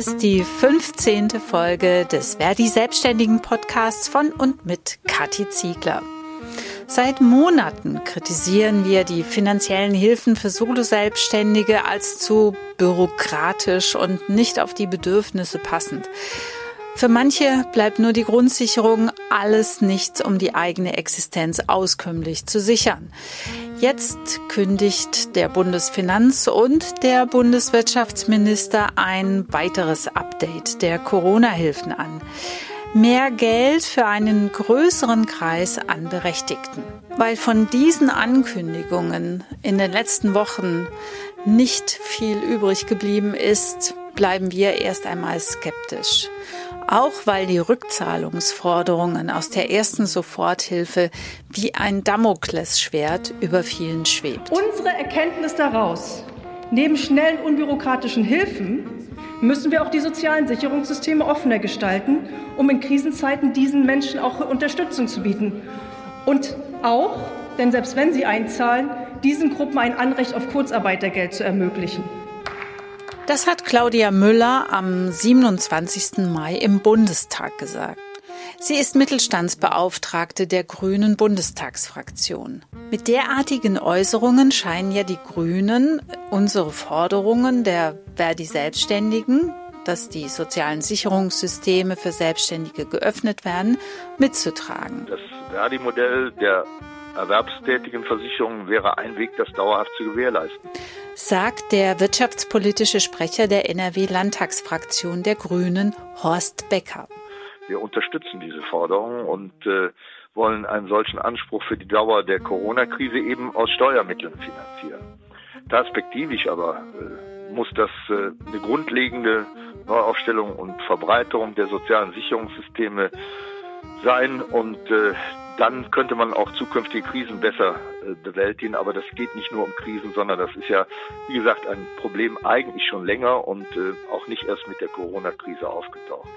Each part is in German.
ist die 15. Folge des Verdi Selbstständigen Podcasts von und mit Kathi Ziegler. Seit Monaten kritisieren wir die finanziellen Hilfen für Solo-Selbstständige als zu bürokratisch und nicht auf die Bedürfnisse passend. Für manche bleibt nur die Grundsicherung alles nichts, um die eigene Existenz auskömmlich zu sichern. Jetzt kündigt der Bundesfinanz- und der Bundeswirtschaftsminister ein weiteres Update der Corona-Hilfen an. Mehr Geld für einen größeren Kreis an Berechtigten. Weil von diesen Ankündigungen in den letzten Wochen nicht viel übrig geblieben ist, bleiben wir erst einmal skeptisch auch weil die Rückzahlungsforderungen aus der ersten Soforthilfe wie ein Damoklesschwert über vielen schwebt. Unsere Erkenntnis daraus, neben schnellen unbürokratischen Hilfen müssen wir auch die sozialen Sicherungssysteme offener gestalten, um in Krisenzeiten diesen Menschen auch Unterstützung zu bieten. Und auch, denn selbst wenn sie einzahlen, diesen Gruppen ein Anrecht auf Kurzarbeitergeld zu ermöglichen. Das hat Claudia Müller am 27. Mai im Bundestag gesagt. Sie ist Mittelstandsbeauftragte der Grünen Bundestagsfraktion. Mit derartigen Äußerungen scheinen ja die Grünen unsere Forderungen der Verdi Selbstständigen, dass die sozialen Sicherungssysteme für Selbstständige geöffnet werden, mitzutragen. Das Verdi-Modell der erwerbstätigen Versicherung wäre ein Weg, das dauerhaft zu gewährleisten sagt der wirtschaftspolitische Sprecher der NRW-Landtagsfraktion der Grünen, Horst Becker. Wir unterstützen diese Forderung und äh, wollen einen solchen Anspruch für die Dauer der Corona-Krise eben aus Steuermitteln finanzieren. Perspektivisch aber äh, muss das äh, eine grundlegende Neuaufstellung und Verbreiterung der sozialen Sicherungssysteme sein und äh, dann könnte man auch zukünftige Krisen besser äh, bewältigen. Aber das geht nicht nur um Krisen, sondern das ist ja, wie gesagt, ein Problem eigentlich schon länger und äh, auch nicht erst mit der Corona-Krise aufgetaucht.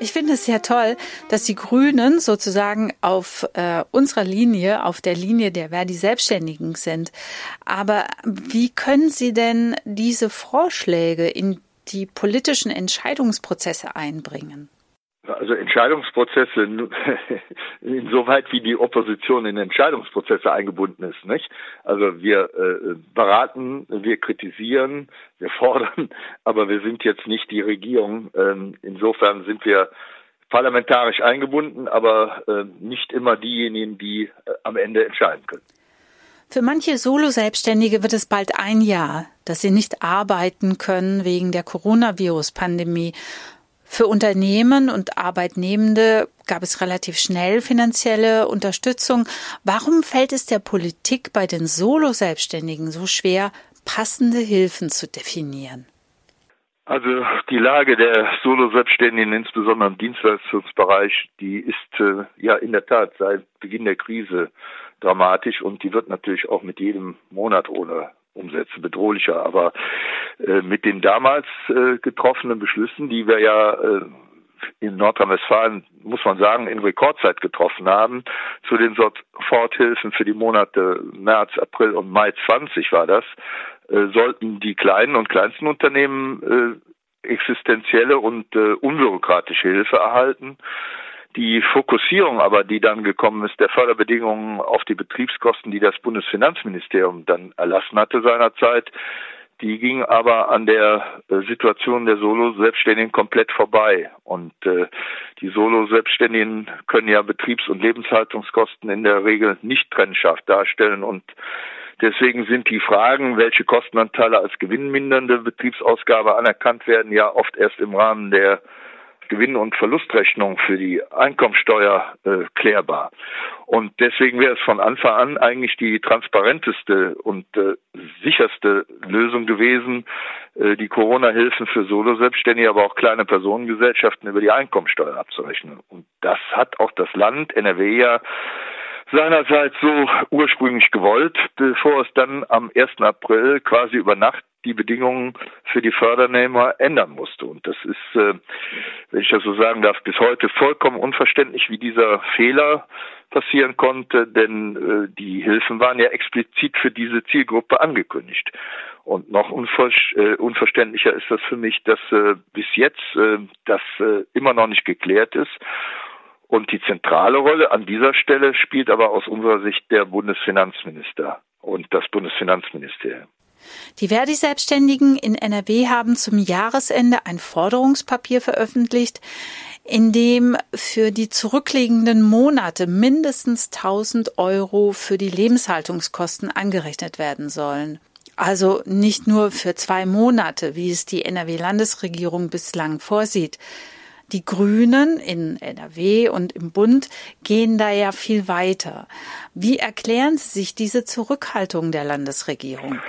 Ich finde es sehr toll, dass die Grünen sozusagen auf äh, unserer Linie, auf der Linie der Verdi Selbstständigen sind. Aber wie können Sie denn diese Vorschläge in die politischen Entscheidungsprozesse einbringen? Also Entscheidungsprozesse, insoweit wie die Opposition in Entscheidungsprozesse eingebunden ist, nicht? Also wir äh, beraten, wir kritisieren, wir fordern, aber wir sind jetzt nicht die Regierung. Ähm, insofern sind wir parlamentarisch eingebunden, aber äh, nicht immer diejenigen, die äh, am Ende entscheiden können. Für manche Solo-Selbstständige wird es bald ein Jahr, dass sie nicht arbeiten können wegen der Coronavirus-Pandemie. Für Unternehmen und Arbeitnehmende gab es relativ schnell finanzielle Unterstützung. Warum fällt es der Politik bei den Solo-Selbstständigen so schwer, passende Hilfen zu definieren? Also die Lage der Solo-Selbstständigen, insbesondere im Dienstleistungsbereich, die ist äh, ja in der Tat seit Beginn der Krise dramatisch und die wird natürlich auch mit jedem Monat ohne Umsätze bedrohlicher. Aber äh, mit den damals äh, getroffenen Beschlüssen, die wir ja äh, in Nordrhein-Westfalen, muss man sagen, in Rekordzeit getroffen haben, zu den Soforthilfen für die Monate März, April und Mai 20 war das, äh, sollten die kleinen und kleinsten Unternehmen äh, existenzielle und äh, unbürokratische Hilfe erhalten. Die Fokussierung aber, die dann gekommen ist, der Förderbedingungen auf die Betriebskosten, die das Bundesfinanzministerium dann erlassen hatte seinerzeit, die ging aber an der äh, Situation der Solo-Selbstständigen komplett vorbei. Und äh, die Solo-Selbstständigen können ja Betriebs- und Lebenshaltungskosten in der Regel nicht trennscharf darstellen. Und deswegen sind die Fragen, welche Kostenanteile als gewinnmindernde Betriebsausgabe anerkannt werden, ja oft erst im Rahmen der Gewinn- und Verlustrechnung für die Einkommensteuer äh, klärbar. Und deswegen wäre es von Anfang an eigentlich die transparenteste und äh, sicherste Lösung gewesen, äh, die Corona-Hilfen für Solo-Selbstständige, aber auch kleine Personengesellschaften über die Einkommensteuer abzurechnen. Und das hat auch das Land NRW ja seinerseits so ursprünglich gewollt, bevor es dann am 1. April quasi über Nacht die Bedingungen für die Fördernehmer ändern musste. Und das ist, äh, wenn ich das so sagen darf, bis heute vollkommen unverständlich, wie dieser Fehler passieren konnte, denn äh, die Hilfen waren ja explizit für diese Zielgruppe angekündigt. Und noch äh, unverständlicher ist das für mich, dass bis jetzt das immer noch nicht geklärt ist. Und die zentrale Rolle an dieser Stelle spielt aber aus unserer Sicht der Bundesfinanzminister und das Bundesfinanzministerium. Die Verdi-Selbstständigen in NRW haben zum Jahresende ein Forderungspapier veröffentlicht, in dem für die zurückliegenden Monate mindestens 1000 Euro für die Lebenshaltungskosten angerechnet werden sollen. Also nicht nur für zwei Monate, wie es die NRW-Landesregierung bislang vorsieht. Die Grünen in NRW und im Bund gehen da ja viel weiter. Wie erklären Sie sich diese Zurückhaltung der Landesregierung?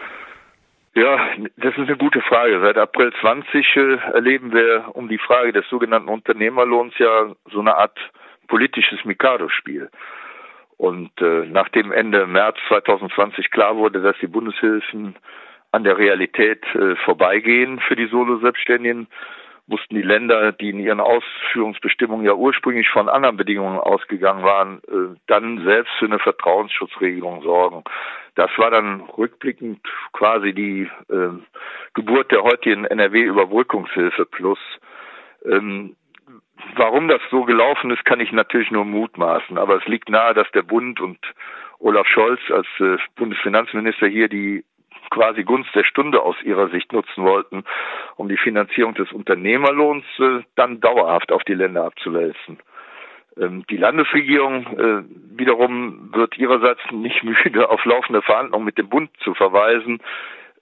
Ja, das ist eine gute Frage. Seit April 20 äh, erleben wir um die Frage des sogenannten Unternehmerlohns ja so eine Art politisches Mikado-Spiel. Und äh, nachdem Ende März 2020 klar wurde, dass die Bundeshilfen an der Realität äh, vorbeigehen für die Solo-Selbstständigen, mussten die Länder, die in ihren Ausführungsbestimmungen ja ursprünglich von anderen Bedingungen ausgegangen waren, äh, dann selbst für eine Vertrauensschutzregelung sorgen. Das war dann rückblickend quasi die äh, Geburt der heutigen NRW-Überbrückungshilfe Plus. Ähm, warum das so gelaufen ist, kann ich natürlich nur mutmaßen. Aber es liegt nahe, dass der Bund und Olaf Scholz als äh, Bundesfinanzminister hier die quasi Gunst der Stunde aus ihrer Sicht nutzen wollten, um die Finanzierung des Unternehmerlohns äh, dann dauerhaft auf die Länder abzuwälzen. Ähm, die Landesregierung äh, wiederum wird ihrerseits nicht müde, auf laufende Verhandlungen mit dem Bund zu verweisen,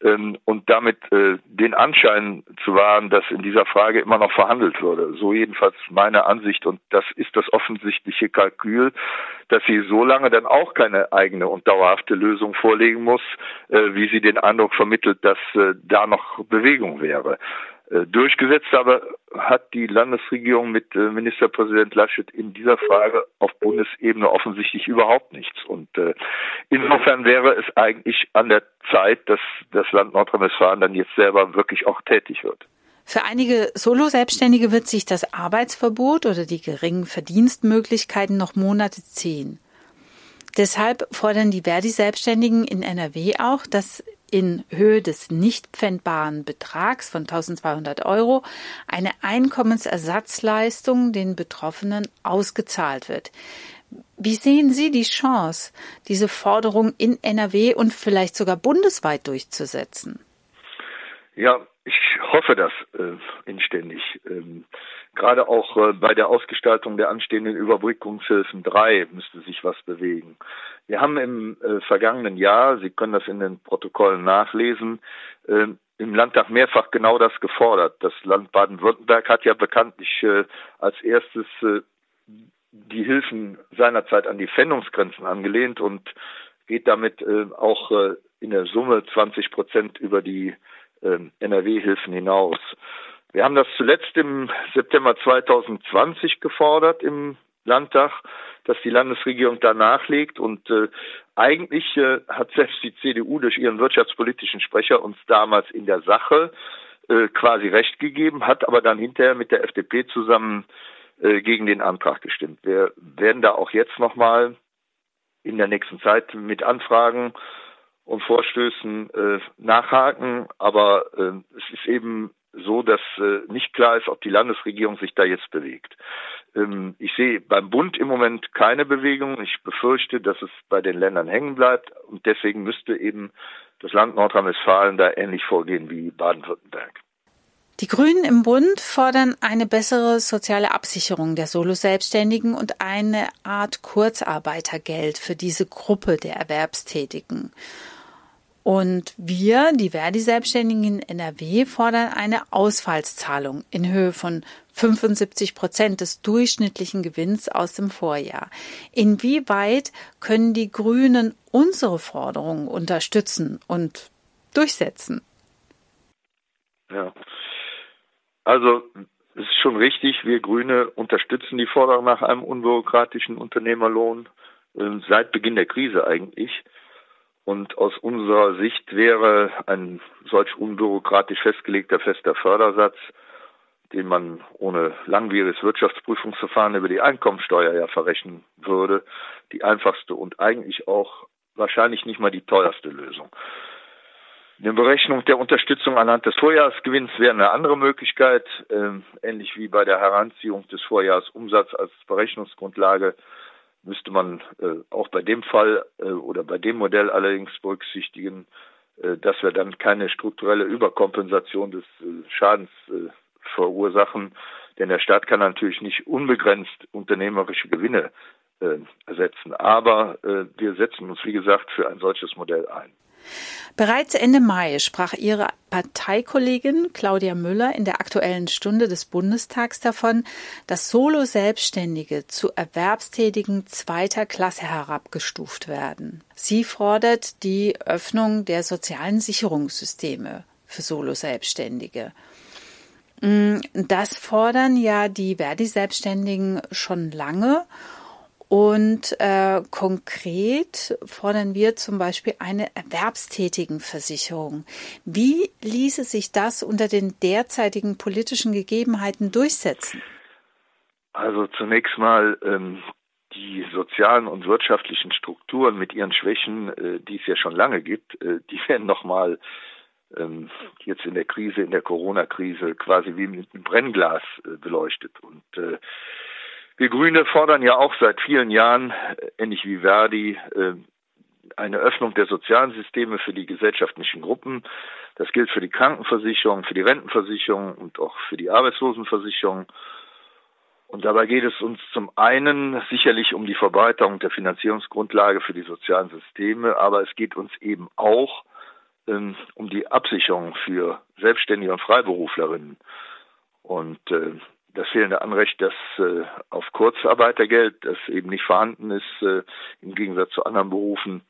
ähm, und damit äh, den Anschein zu wahren, dass in dieser Frage immer noch verhandelt würde. So jedenfalls meine Ansicht und das ist das offensichtliche Kalkül, dass sie so lange dann auch keine eigene und dauerhafte Lösung vorlegen muss, äh, wie sie den Eindruck vermittelt, dass da noch Bewegung wäre. Äh, durchgesetzt aber hat die Landesregierung mit äh, Ministerpräsident Laschet in dieser Frage auf Bundesebene offensichtlich überhaupt nichts. Und äh, insofern wäre es eigentlich an der Zeit, dass das Land Nordrhein-Westfalen dann jetzt selber wirklich auch tätig wird. Für einige Solo-Selbstständige wird sich das Arbeitsverbot oder die geringen Verdienstmöglichkeiten noch Monate ziehen. Deshalb fordern die Verdi-Selbstständigen in NRW auch, dass in Höhe des nicht pfändbaren Betrags von 1200 Euro eine Einkommensersatzleistung den Betroffenen ausgezahlt wird. Wie sehen Sie die Chance, diese Forderung in NRW und vielleicht sogar bundesweit durchzusetzen? Ja, ich hoffe das äh, inständig. Ähm, gerade auch äh, bei der Ausgestaltung der anstehenden Überbrückungshilfen 3 müsste sich was bewegen. Wir haben im äh, vergangenen Jahr, Sie können das in den Protokollen nachlesen, äh, im Landtag mehrfach genau das gefordert. Das Land Baden-Württemberg hat ja bekanntlich äh, als erstes äh, die Hilfen seinerzeit an die Pfändungsgrenzen angelehnt und geht damit äh, auch äh, in der Summe 20 Prozent über die äh, NRW-Hilfen hinaus. Wir haben das zuletzt im September 2020 gefordert im Landtag dass die Landesregierung da nachlegt. Und äh, eigentlich äh, hat selbst die CDU durch ihren wirtschaftspolitischen Sprecher uns damals in der Sache äh, quasi recht gegeben, hat aber dann hinterher mit der FDP zusammen äh, gegen den Antrag gestimmt. Wir werden da auch jetzt nochmal in der nächsten Zeit mit Anfragen und Vorstößen äh, nachhaken, aber äh, es ist eben so, dass äh, nicht klar ist, ob die Landesregierung sich da jetzt bewegt. Ähm, ich sehe beim Bund im Moment keine Bewegung. Ich befürchte, dass es bei den Ländern hängen bleibt und deswegen müsste eben das Land Nordrhein-Westfalen da ähnlich vorgehen wie Baden-Württemberg. Die Grünen im Bund fordern eine bessere soziale Absicherung der Solo-Selbstständigen und eine Art Kurzarbeitergeld für diese Gruppe der Erwerbstätigen. Und wir, die Verdi-Selbstständigen in NRW, fordern eine Ausfallszahlung in Höhe von 75 Prozent des durchschnittlichen Gewinns aus dem Vorjahr. Inwieweit können die Grünen unsere Forderungen unterstützen und durchsetzen? Ja, also es ist schon richtig, wir Grüne unterstützen die Forderung nach einem unbürokratischen Unternehmerlohn äh, seit Beginn der Krise eigentlich. Und aus unserer Sicht wäre ein solch unbürokratisch festgelegter fester Fördersatz, den man ohne langwieriges Wirtschaftsprüfungsverfahren über die Einkommensteuer ja verrechnen würde, die einfachste und eigentlich auch wahrscheinlich nicht mal die teuerste Lösung. Eine Berechnung der Unterstützung anhand des Vorjahresgewinns wäre eine andere Möglichkeit, äh, ähnlich wie bei der Heranziehung des Vorjahresumsatzes als Berechnungsgrundlage müsste man äh, auch bei dem Fall äh, oder bei dem Modell allerdings berücksichtigen, äh, dass wir dann keine strukturelle Überkompensation des äh, Schadens äh, verursachen, denn der Staat kann natürlich nicht unbegrenzt unternehmerische Gewinne äh, ersetzen. Aber wir setzen uns, wie gesagt, für ein solches Modell ein. Bereits Ende Mai sprach ihre Parteikollegin Claudia Müller in der Aktuellen Stunde des Bundestags davon, dass Solo-Selbstständige zu Erwerbstätigen zweiter Klasse herabgestuft werden. Sie fordert die Öffnung der sozialen Sicherungssysteme für Solo-Selbstständige. Mm, das fordern ja die Verdi-Selbstständigen schon lange und äh, konkret fordern wir zum Beispiel eine Erwerbstätigenversicherung. Wie ließe sich das unter den derzeitigen politischen Gegebenheiten durchsetzen? Also zunächst mal ähm, die sozialen und wirtschaftlichen Strukturen mit ihren Schwächen, äh, die es ja schon lange gibt, äh, die werden nochmal ähm, jetzt in der Krise, in der Corona-Krise quasi wie mit einem Brennglas äh, beleuchtet. Und äh, wir Grüne fordern ja auch seit vielen Jahren, äh, ähnlich wie Verdi, äh, eine Öffnung der sozialen Systeme für die gesellschaftlichen Gruppen. Das gilt für die Krankenversicherung, für die Rentenversicherung und auch für die Arbeitslosenversicherung. Und dabei geht es uns zum einen sicherlich um die Verbreiterung der Finanzierungsgrundlage für die sozialen Systeme, aber es geht uns eben auch ähm, um die Absicherung für Selbstständige und Freiberuflerinnen. Und äh, das fehlende Anrecht, das äh, auf Kurzarbeitergeld, das eben nicht vorhanden ist, äh, im Gegensatz zu anderen Berufen.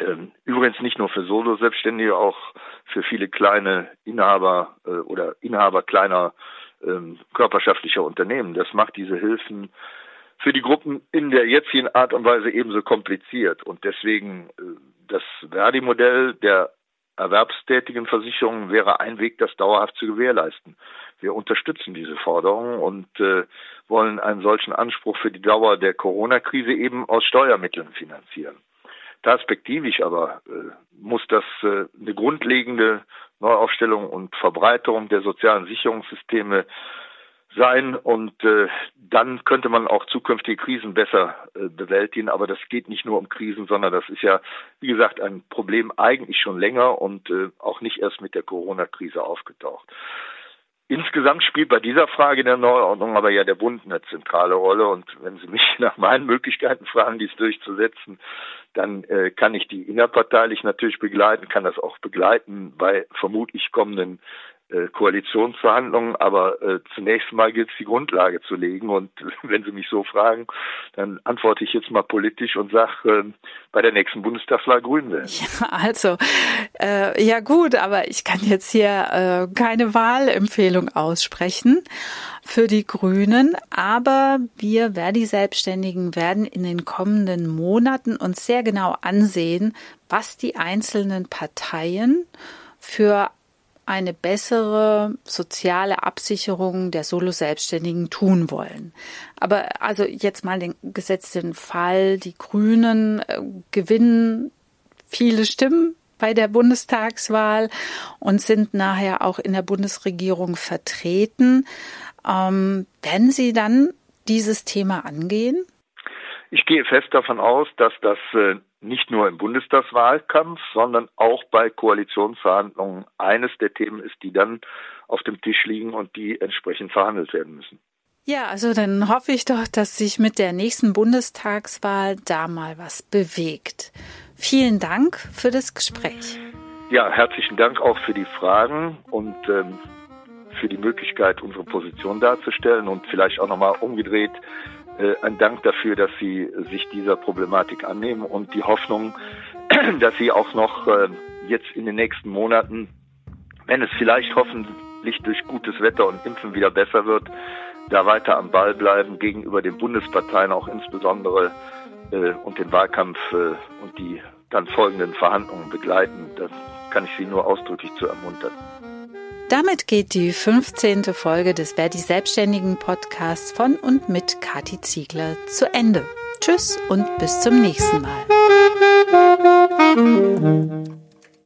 Ähm, übrigens nicht nur für Solo-Selbstständige, auch für viele kleine Inhaber äh, oder Inhaber kleiner ähm, körperschaftlicher Unternehmen. Das macht diese Hilfen für die Gruppen in der jetzigen Art und Weise ebenso kompliziert. Und deswegen äh, das Verdi-Modell der erwerbstätigen Versicherungen wäre ein Weg, das dauerhaft zu gewährleisten. Wir unterstützen diese Forderung und äh, wollen einen solchen Anspruch für die Dauer der Corona-Krise eben aus Steuermitteln finanzieren. Perspektivisch aber äh, muss das äh, eine grundlegende Neuaufstellung und Verbreiterung der sozialen Sicherungssysteme sein und äh, dann könnte man auch zukünftige Krisen besser äh, bewältigen. Aber das geht nicht nur um Krisen, sondern das ist ja, wie gesagt, ein Problem eigentlich schon länger und äh, auch nicht erst mit der Corona-Krise aufgetaucht. Insgesamt spielt bei dieser Frage der Neuordnung aber ja der Bund eine zentrale Rolle. Und wenn Sie mich nach meinen Möglichkeiten fragen, dies durchzusetzen, dann äh, kann ich die innerparteilich natürlich begleiten, kann das auch begleiten bei vermutlich kommenden Koalitionsverhandlungen, aber äh, zunächst mal gilt es, die Grundlage zu legen. Und wenn Sie mich so fragen, dann antworte ich jetzt mal politisch und sage, äh, bei der nächsten Bundestagswahl grün wählen. Ja, also, äh, ja gut, aber ich kann jetzt hier äh, keine Wahlempfehlung aussprechen für die Grünen, aber wir Verdi-Selbstständigen werden in den kommenden Monaten uns sehr genau ansehen, was die einzelnen Parteien für eine bessere soziale Absicherung der Solo-Selbstständigen tun wollen. Aber also jetzt mal den gesetzten Fall, die Grünen äh, gewinnen viele Stimmen bei der Bundestagswahl und sind nachher auch in der Bundesregierung vertreten. Ähm, werden Sie dann dieses Thema angehen? Ich gehe fest davon aus, dass das äh, nicht nur im Bundestagswahlkampf, sondern auch bei Koalitionsverhandlungen eines der Themen ist, die dann auf dem Tisch liegen und die entsprechend verhandelt werden müssen. Ja, also dann hoffe ich doch, dass sich mit der nächsten Bundestagswahl da mal was bewegt. Vielen Dank für das Gespräch. Ja, herzlichen Dank auch für die Fragen und ähm, für die Möglichkeit, unsere Position darzustellen und vielleicht auch nochmal umgedreht ein Dank dafür, dass Sie sich dieser Problematik annehmen und die Hoffnung, dass Sie auch noch äh, jetzt in den nächsten Monaten, wenn es vielleicht hoffentlich durch gutes Wetter und Impfen wieder besser wird, da weiter am Ball bleiben gegenüber den Bundesparteien auch insbesondere äh, und den Wahlkampf äh, und die dann folgenden Verhandlungen begleiten. Das kann ich Sie nur ausdrücklich zu ermuntern. Damit geht die 15. Folge des Verdi Selbstständigen Podcasts von und mit Kati Ziegler zu Ende. Tschüss und bis zum nächsten Mal.